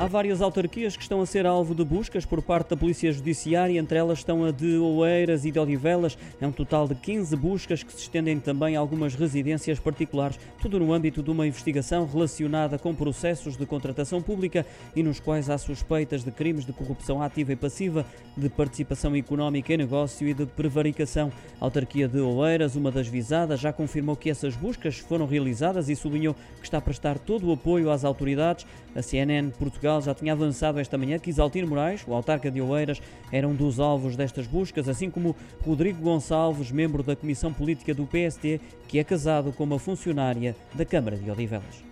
Há várias autarquias que estão a ser alvo de buscas por parte da Polícia Judiciária, entre elas estão a de Oeiras e de Odivelas. É um total de 15 buscas que se estendem também a algumas residências particulares, tudo no âmbito de uma investigação relacionada com processos de contratação pública e nos quais há suspeitas de crimes de corrupção ativa e passiva, de participação económica em negócio e de prevaricação. A autarquia de Oeiras, uma das visadas, já confirmou que essas buscas foram realizadas e sublinhou que está a prestar todo o apoio às autoridades. A CNN Portugal Já tinha avançado esta manhã que Isaltino Moraes, o autarca de Oeiras, era um dos alvos destas buscas, assim como Rodrigo Gonçalves, membro da Comissão Política do PST, que é casado com uma funcionária da Câmara de Odivelas.